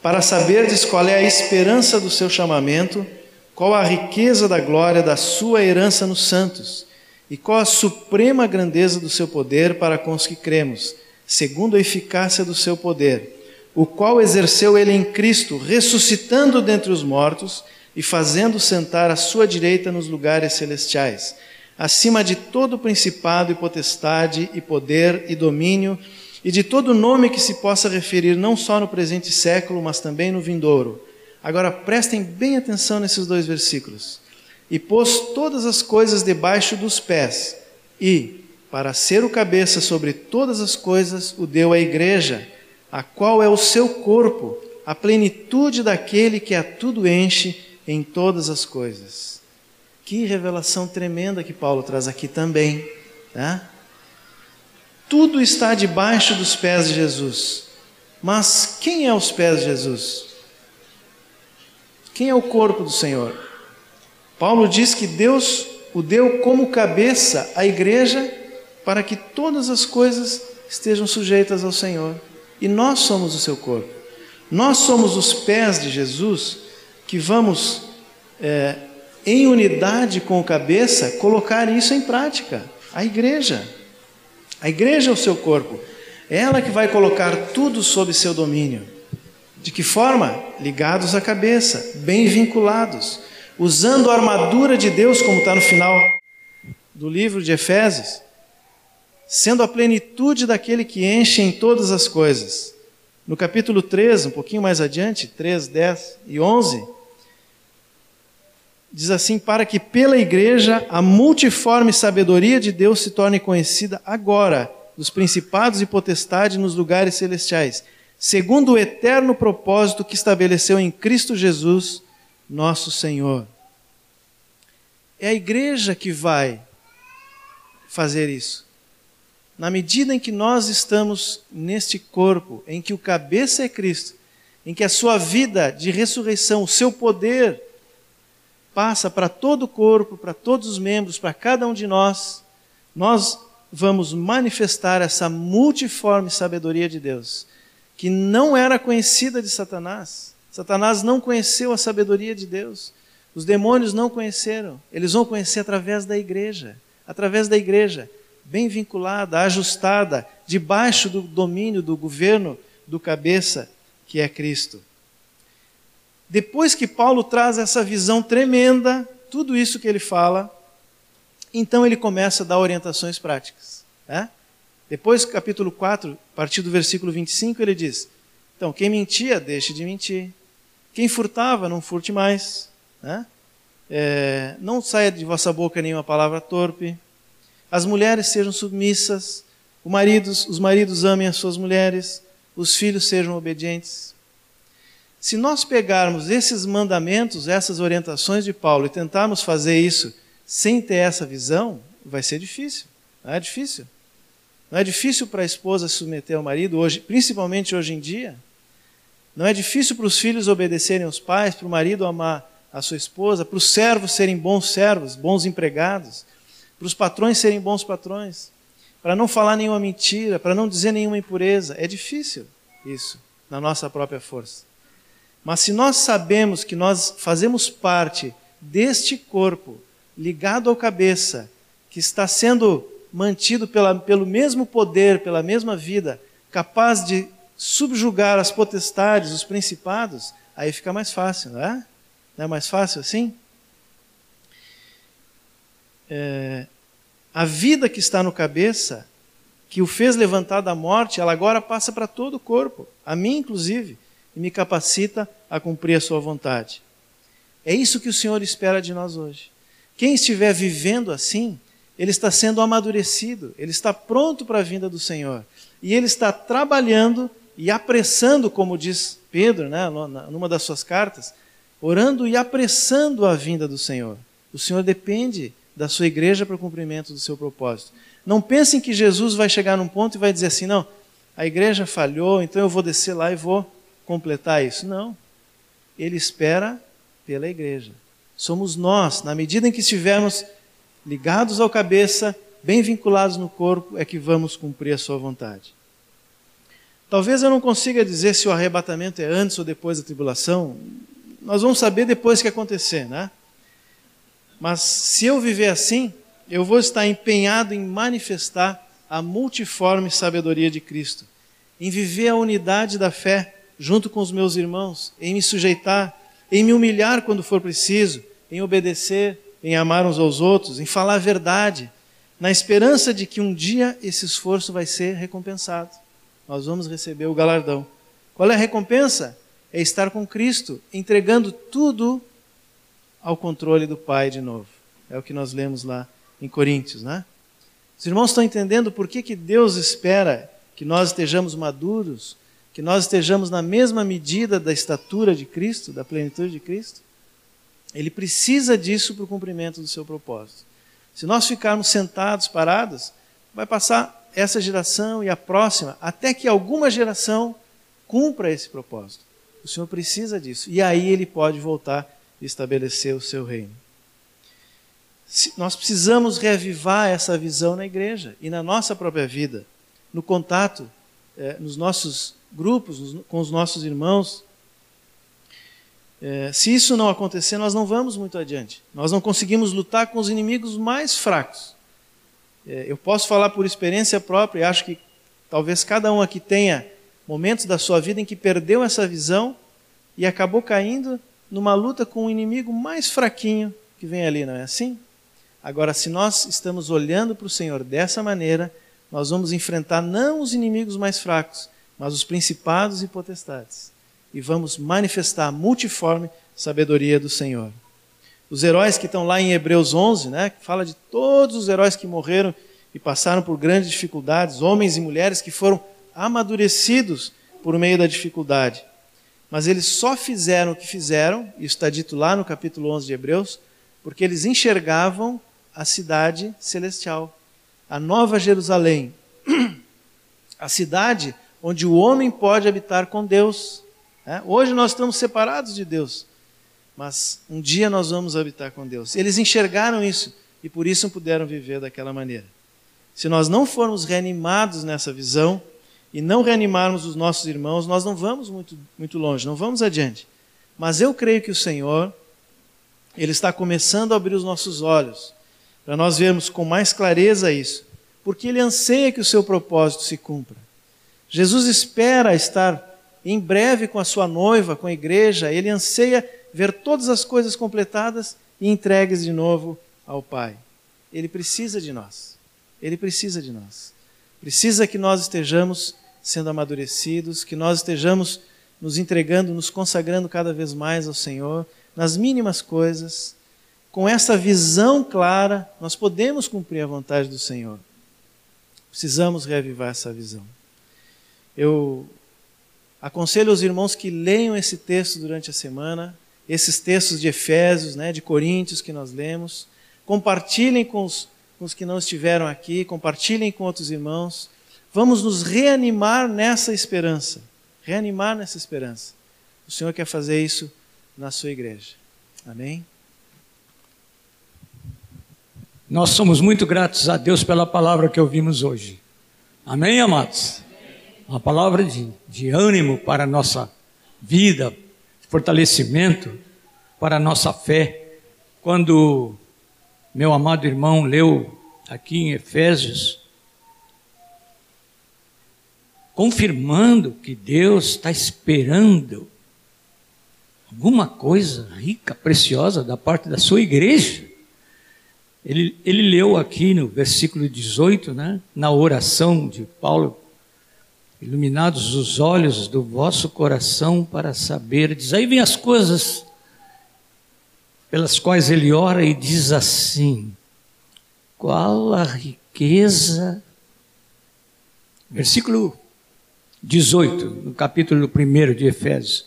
para saberdes qual é a esperança do seu chamamento, qual a riqueza da glória da sua herança nos santos e qual a suprema grandeza do seu poder para com os que cremos, segundo a eficácia do seu poder, o qual exerceu ele em Cristo, ressuscitando dentre os mortos e fazendo sentar à sua direita nos lugares celestiais, acima de todo principado e potestade e poder e domínio, e de todo nome que se possa referir não só no presente século, mas também no vindouro. Agora prestem bem atenção nesses dois versículos e pôs todas as coisas debaixo dos pés, e, para ser o cabeça sobre todas as coisas, o deu à igreja, a qual é o seu corpo, a plenitude daquele que a tudo enche em todas as coisas. Que revelação tremenda que Paulo traz aqui também. Tá? Tudo está debaixo dos pés de Jesus. Mas quem é os pés de Jesus? Quem é o corpo do Senhor? Paulo diz que Deus o deu como cabeça à igreja para que todas as coisas estejam sujeitas ao Senhor. E nós somos o seu corpo. Nós somos os pés de Jesus que vamos, é, em unidade com o cabeça, colocar isso em prática. A igreja. A igreja é o seu corpo. É ela que vai colocar tudo sob seu domínio. De que forma? Ligados à cabeça, bem vinculados usando a armadura de Deus, como está no final do livro de Efésios. sendo a plenitude daquele que enche em todas as coisas. No capítulo 3, um pouquinho mais adiante, 3, 10 e 11, diz assim: Para que pela igreja a multiforme sabedoria de Deus se torne conhecida agora dos principados e potestades nos lugares celestiais, segundo o eterno propósito que estabeleceu em Cristo Jesus, nosso Senhor. É a igreja que vai fazer isso. Na medida em que nós estamos neste corpo, em que o cabeça é Cristo, em que a sua vida de ressurreição, o seu poder, passa para todo o corpo, para todos os membros, para cada um de nós, nós vamos manifestar essa multiforme sabedoria de Deus, que não era conhecida de Satanás. Satanás não conheceu a sabedoria de Deus. Os demônios não conheceram. Eles vão conhecer através da igreja. Através da igreja bem vinculada, ajustada, debaixo do domínio do governo do cabeça, que é Cristo. Depois que Paulo traz essa visão tremenda, tudo isso que ele fala, então ele começa a dar orientações práticas. Né? Depois, capítulo 4, a partir do versículo 25, ele diz: Então, quem mentia, deixe de mentir. Quem furtava, não furte mais. Né? É, não saia de vossa boca nenhuma palavra torpe as mulheres sejam submissas, maridos, os maridos amem as suas mulheres, os filhos sejam obedientes. Se nós pegarmos esses mandamentos, essas orientações de Paulo e tentarmos fazer isso sem ter essa visão, vai ser difícil. Não é difícil? Não é difícil para a esposa se submeter ao marido hoje, principalmente hoje em dia? Não é difícil para os filhos obedecerem aos pais, para o marido amar a sua esposa, para os servos serem bons servos, bons empregados, para os patrões serem bons patrões, para não falar nenhuma mentira, para não dizer nenhuma impureza. É difícil isso, na nossa própria força. Mas se nós sabemos que nós fazemos parte deste corpo, ligado ao cabeça, que está sendo mantido pela, pelo mesmo poder, pela mesma vida, capaz de subjugar as potestades, os principados, aí fica mais fácil, não é? Não é mais fácil assim? é, a vida que está no cabeça, que o fez levantar da morte, ela agora passa para todo o corpo, a mim inclusive, e me capacita a cumprir a sua vontade. É isso que o Senhor espera de nós hoje. Quem estiver vivendo assim, ele está sendo amadurecido, ele está pronto para a vinda do Senhor. E ele está trabalhando e apressando, como diz Pedro, né, numa das suas cartas, orando e apressando a vinda do Senhor. O Senhor depende da sua igreja para o cumprimento do seu propósito. Não pensem que Jesus vai chegar num ponto e vai dizer assim: não, a igreja falhou, então eu vou descer lá e vou completar isso. Não. Ele espera pela igreja. Somos nós, na medida em que estivermos ligados ao cabeça, bem vinculados no corpo, é que vamos cumprir a sua vontade. Talvez eu não consiga dizer se o arrebatamento é antes ou depois da tribulação. Nós vamos saber depois que acontecer, né? Mas se eu viver assim, eu vou estar empenhado em manifestar a multiforme sabedoria de Cristo, em viver a unidade da fé junto com os meus irmãos, em me sujeitar, em me humilhar quando for preciso, em obedecer, em amar uns aos outros, em falar a verdade, na esperança de que um dia esse esforço vai ser recompensado. Nós vamos receber o galardão. Qual é a recompensa? É estar com Cristo, entregando tudo ao controle do Pai de novo. É o que nós lemos lá em Coríntios, né? Os irmãos estão entendendo por que, que Deus espera que nós estejamos maduros, que nós estejamos na mesma medida da estatura de Cristo, da plenitude de Cristo? Ele precisa disso para o cumprimento do seu propósito. Se nós ficarmos sentados, parados, vai passar essa geração e a próxima, até que alguma geração cumpra esse propósito. O Senhor precisa disso. E aí ele pode voltar estabelecer o seu reino. Nós precisamos reavivar essa visão na igreja e na nossa própria vida, no contato, é, nos nossos grupos, com os nossos irmãos. É, se isso não acontecer, nós não vamos muito adiante. Nós não conseguimos lutar com os inimigos mais fracos. É, eu posso falar por experiência própria e acho que talvez cada um aqui tenha momentos da sua vida em que perdeu essa visão e acabou caindo numa luta com o um inimigo mais fraquinho que vem ali, não é assim? Agora, se nós estamos olhando para o Senhor dessa maneira, nós vamos enfrentar não os inimigos mais fracos, mas os principados e potestades. E vamos manifestar multiforme sabedoria do Senhor. Os heróis que estão lá em Hebreus 11, né, fala de todos os heróis que morreram e passaram por grandes dificuldades, homens e mulheres que foram amadurecidos por meio da dificuldade. Mas eles só fizeram o que fizeram, isso está dito lá no capítulo 11 de Hebreus, porque eles enxergavam a cidade celestial, a nova Jerusalém, a cidade onde o homem pode habitar com Deus. É? Hoje nós estamos separados de Deus, mas um dia nós vamos habitar com Deus. Eles enxergaram isso e por isso puderam viver daquela maneira. Se nós não formos reanimados nessa visão e não reanimarmos os nossos irmãos, nós não vamos muito, muito longe, não vamos adiante. Mas eu creio que o Senhor, Ele está começando a abrir os nossos olhos para nós vermos com mais clareza isso, porque Ele anseia que o seu propósito se cumpra. Jesus espera estar em breve com a sua noiva, com a igreja, ele anseia ver todas as coisas completadas e entregues de novo ao Pai. Ele precisa de nós. Ele precisa de nós. Precisa que nós estejamos sendo amadurecidos, que nós estejamos nos entregando, nos consagrando cada vez mais ao Senhor, nas mínimas coisas, com essa visão clara, nós podemos cumprir a vontade do Senhor. Precisamos reavivar essa visão. Eu aconselho os irmãos que leiam esse texto durante a semana, esses textos de Efésios, né, de Coríntios que nós lemos. Compartilhem com os, com os que não estiveram aqui, compartilhem com outros irmãos. Vamos nos reanimar nessa esperança. Reanimar nessa esperança. O Senhor quer fazer isso na sua igreja. Amém? Nós somos muito gratos a Deus pela palavra que ouvimos hoje. Amém, amados? Uma palavra de, de ânimo para a nossa vida, fortalecimento para a nossa fé. Quando meu amado irmão leu aqui em Efésios, confirmando que Deus está esperando alguma coisa rica, preciosa da parte da sua igreja. Ele, ele leu aqui no versículo 18, né, na oração de Paulo, iluminados os olhos do vosso coração para saberdes. Aí vem as coisas pelas quais ele ora e diz assim: qual a riqueza. Versículo 18, no capítulo 1 de Efésios.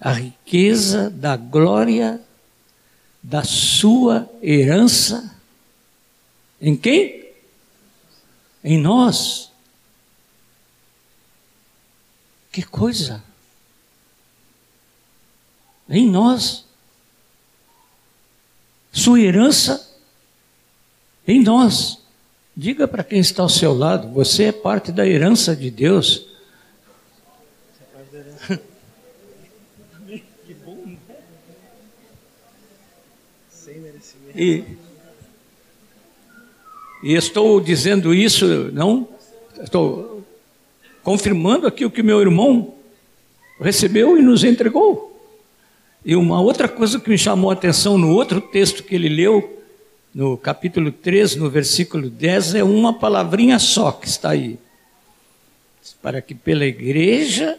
A riqueza da glória da sua herança em quem? Em nós. Que coisa! Em nós. Sua herança em nós. Diga para quem está ao seu lado: você é parte da herança de Deus. E e estou dizendo isso, não, estou confirmando aqui o que meu irmão recebeu e nos entregou. E uma outra coisa que me chamou a atenção no outro texto que ele leu, no capítulo 3, no versículo 10, é uma palavrinha só que está aí. Para que pela igreja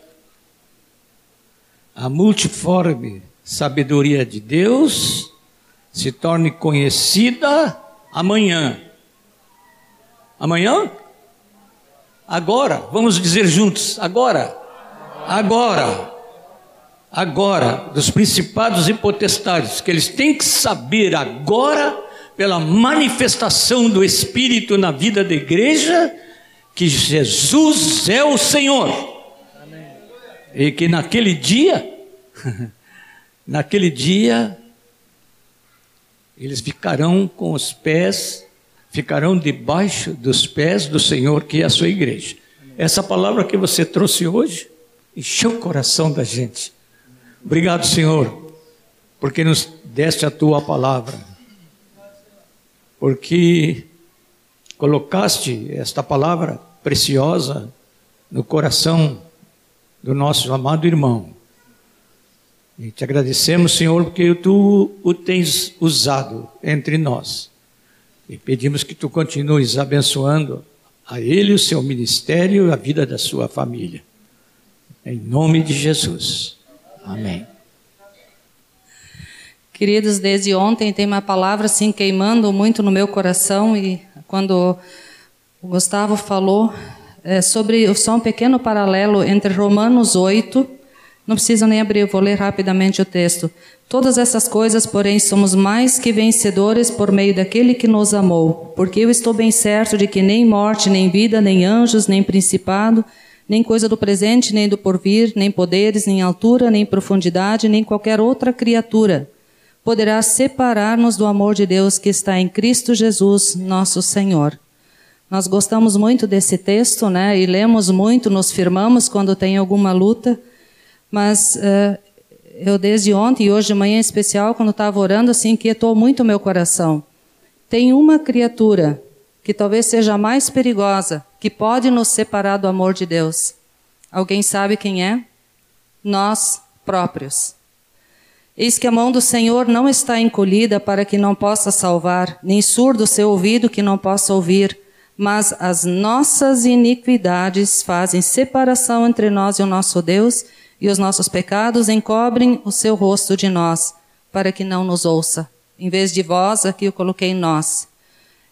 a multiforme sabedoria de Deus se torne conhecida amanhã Amanhã? Agora, vamos dizer juntos, agora. Agora. Agora, dos principados e potestades, que eles têm que saber agora, pela manifestação do Espírito na vida da igreja, que Jesus é o Senhor. Amém. E que naquele dia, naquele dia, eles ficarão com os pés ficarão debaixo dos pés do Senhor, que é a sua igreja. Essa palavra que você trouxe hoje encheu o coração da gente. Obrigado, Senhor, porque nos deste a tua palavra, porque colocaste esta palavra preciosa no coração do nosso amado irmão. E te agradecemos, Senhor, porque tu o tens usado entre nós e pedimos que tu continues abençoando a ele, o seu ministério e a vida da sua família. Em nome de Jesus. Amém. Queridos, desde ontem tem uma palavra assim queimando muito no meu coração e quando o Gustavo falou é, sobre só um pequeno paralelo entre Romanos 8, não preciso nem abrir, eu vou ler rapidamente o texto. Todas essas coisas, porém, somos mais que vencedores por meio daquele que nos amou, porque eu estou bem certo de que nem morte, nem vida, nem anjos, nem principado, nem coisa do presente, nem do porvir, nem poderes, nem altura, nem profundidade, nem qualquer outra criatura poderá separar-nos do amor de Deus que está em Cristo Jesus, nosso Senhor. Nós gostamos muito desse texto, né? E lemos muito, nos firmamos quando tem alguma luta, mas uh, eu desde ontem e hoje de manhã em especial, quando estava orando, assim, inquietou muito o meu coração. Tem uma criatura que talvez seja a mais perigosa, que pode nos separar do amor de Deus. Alguém sabe quem é? Nós próprios. Eis que a mão do Senhor não está encolhida para que não possa salvar, nem surdo o seu ouvido que não possa ouvir, mas as nossas iniquidades fazem separação entre nós e o nosso Deus, e os nossos pecados encobrem o seu rosto de nós, para que não nos ouça. Em vez de vós, aqui eu coloquei nós.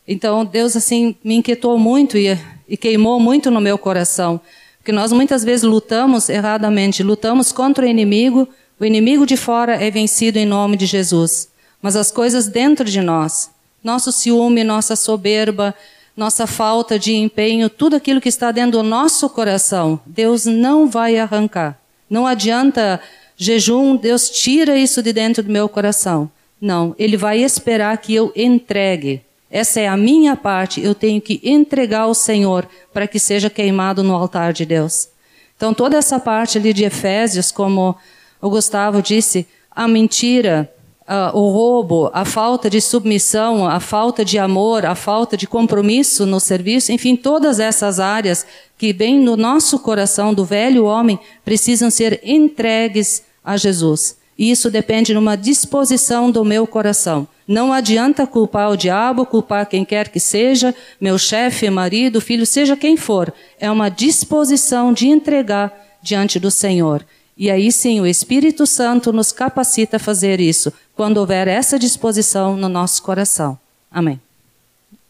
Então, Deus assim me inquietou muito e, e queimou muito no meu coração. Porque nós muitas vezes lutamos erradamente, lutamos contra o inimigo, o inimigo de fora é vencido em nome de Jesus. Mas as coisas dentro de nós, nosso ciúme, nossa soberba, nossa falta de empenho, tudo aquilo que está dentro do nosso coração, Deus não vai arrancar. Não adianta jejum, Deus tira isso de dentro do meu coração. Não, Ele vai esperar que eu entregue essa é a minha parte, eu tenho que entregar ao Senhor para que seja queimado no altar de Deus. Então, toda essa parte ali de Efésios, como o Gustavo disse, a mentira, uh, o roubo, a falta de submissão, a falta de amor, a falta de compromisso no serviço, enfim, todas essas áreas que bem no nosso coração do velho homem precisam ser entregues a Jesus. E isso depende de uma disposição do meu coração. Não adianta culpar o diabo, culpar quem quer que seja, meu chefe, marido, filho, seja quem for. É uma disposição de entregar diante do Senhor. E aí sim, o Espírito Santo nos capacita a fazer isso, quando houver essa disposição no nosso coração. Amém.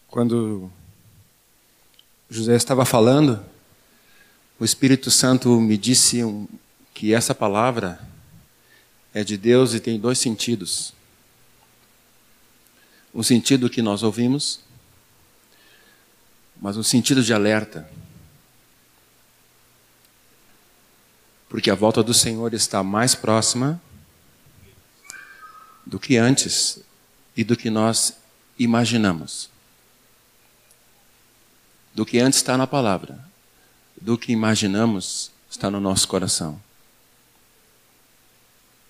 Quando José estava falando, o Espírito Santo me disse que essa palavra é de Deus e tem dois sentidos. Um sentido que nós ouvimos, mas um sentido de alerta. Porque a volta do Senhor está mais próxima do que antes e do que nós imaginamos. Do que antes está na palavra, do que imaginamos está no nosso coração.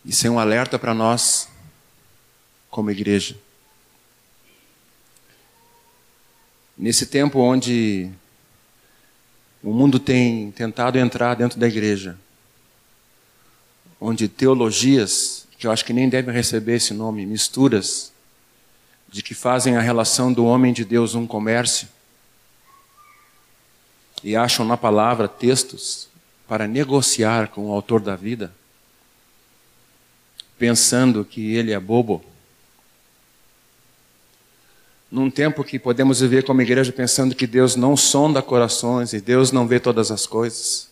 Isso é um alerta para nós, como igreja. Nesse tempo onde o mundo tem tentado entrar dentro da igreja, onde teologias, que eu acho que nem devem receber esse nome, misturas, de que fazem a relação do homem de Deus um comércio, e acham na palavra textos para negociar com o autor da vida pensando que ele é bobo. Num tempo que podemos viver como igreja pensando que Deus não sonda corações e Deus não vê todas as coisas.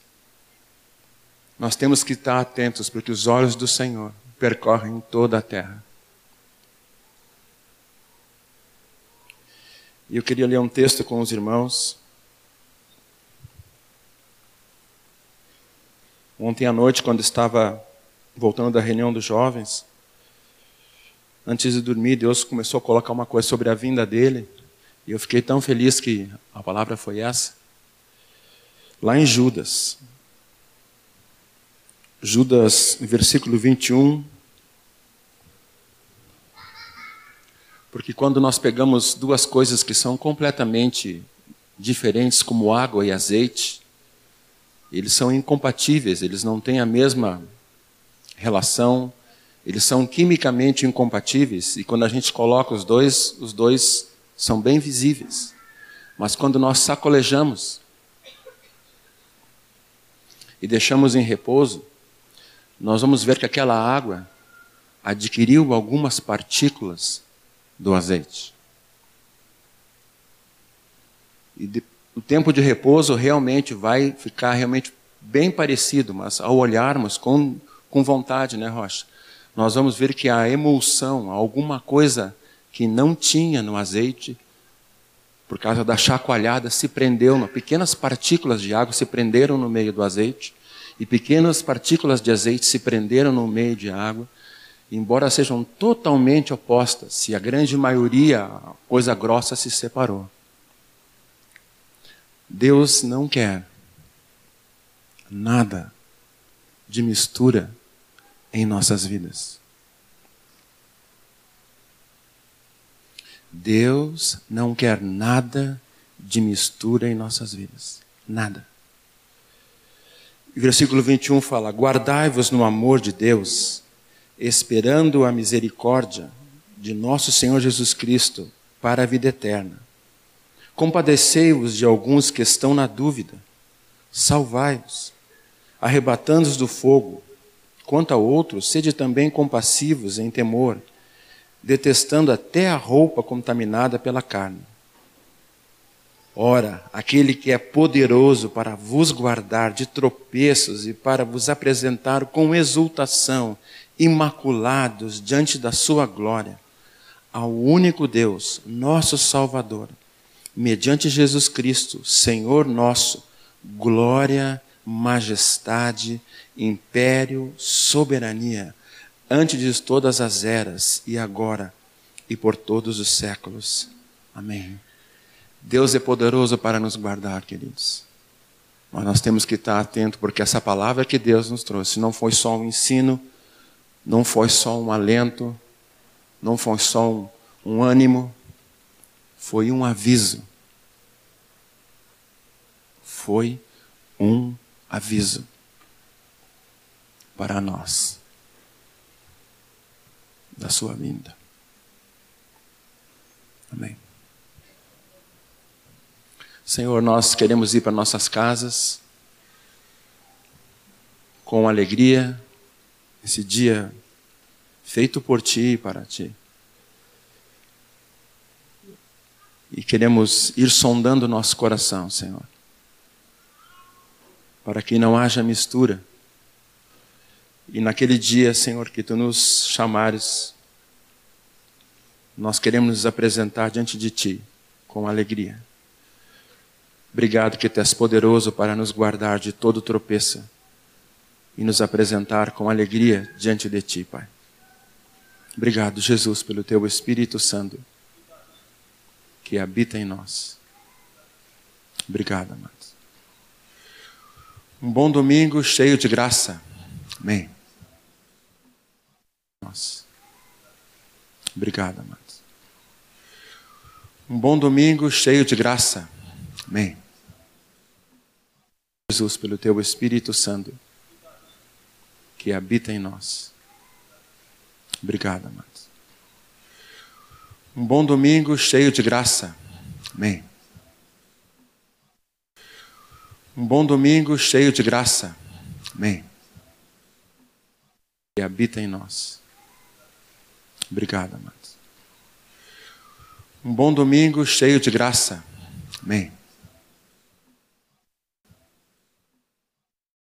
Nós temos que estar atentos porque os olhos do Senhor percorrem toda a terra. E eu queria ler um texto com os irmãos. Ontem à noite, quando estava voltando da reunião dos jovens, antes de dormir, Deus começou a colocar uma coisa sobre a vinda dele, e eu fiquei tão feliz que a palavra foi essa. Lá em Judas, Judas, versículo 21. Porque quando nós pegamos duas coisas que são completamente diferentes, como água e azeite, eles são incompatíveis, eles não têm a mesma relação, eles são quimicamente incompatíveis e quando a gente coloca os dois, os dois são bem visíveis. Mas quando nós sacolejamos e deixamos em repouso, nós vamos ver que aquela água adquiriu algumas partículas do azeite. E de, o tempo de repouso realmente vai ficar realmente bem parecido, mas ao olharmos com, com vontade, né, Rocha? Nós vamos ver que a emulsão, alguma coisa que não tinha no azeite, por causa da chacoalhada, se prendeu, pequenas partículas de água se prenderam no meio do azeite, e pequenas partículas de azeite se prenderam no meio de água, embora sejam totalmente opostas, se a grande maioria, a coisa grossa se separou. Deus não quer nada de mistura em nossas vidas. Deus não quer nada de mistura em nossas vidas. Nada. Versículo 21 fala: Guardai-vos no amor de Deus, esperando a misericórdia de nosso Senhor Jesus Cristo para a vida eterna. Compadecei-vos de alguns que estão na dúvida, salvai-os, arrebatando-os do fogo. Quanto a outros, sede também compassivos em temor, detestando até a roupa contaminada pela carne. Ora, aquele que é poderoso para vos guardar de tropeços e para vos apresentar com exultação, imaculados diante da sua glória, ao único Deus, nosso Salvador, mediante Jesus Cristo, Senhor nosso, glória, majestade, império, soberania, antes de todas as eras e agora e por todos os séculos. Amém. Deus é poderoso para nos guardar, queridos. Mas nós temos que estar atentos, porque essa palavra que Deus nos trouxe não foi só um ensino, não foi só um alento, não foi só um, um ânimo, foi um aviso. Foi um aviso para nós da sua vinda. Amém. Senhor, nós queremos ir para nossas casas com alegria, esse dia feito por Ti e para Ti. E queremos ir sondando nosso coração, Senhor, para que não haja mistura. E naquele dia, Senhor, que Tu nos chamares, nós queremos nos apresentar diante de Ti com alegria. Obrigado que tu és poderoso para nos guardar de todo tropeço e nos apresentar com alegria diante de ti, Pai. Obrigado, Jesus, pelo teu Espírito Santo que habita em nós. Obrigado, amados. Um bom domingo cheio de graça. Amém. Nós. Obrigado, amados. Um bom domingo cheio de graça. Amém. Jesus, pelo teu Espírito Santo que habita em nós. Obrigado, amados. Um bom domingo cheio de graça. Amém. Um bom domingo cheio de graça. Amém. Que habita em nós. Obrigado, amados. Um bom domingo cheio de graça. Amém.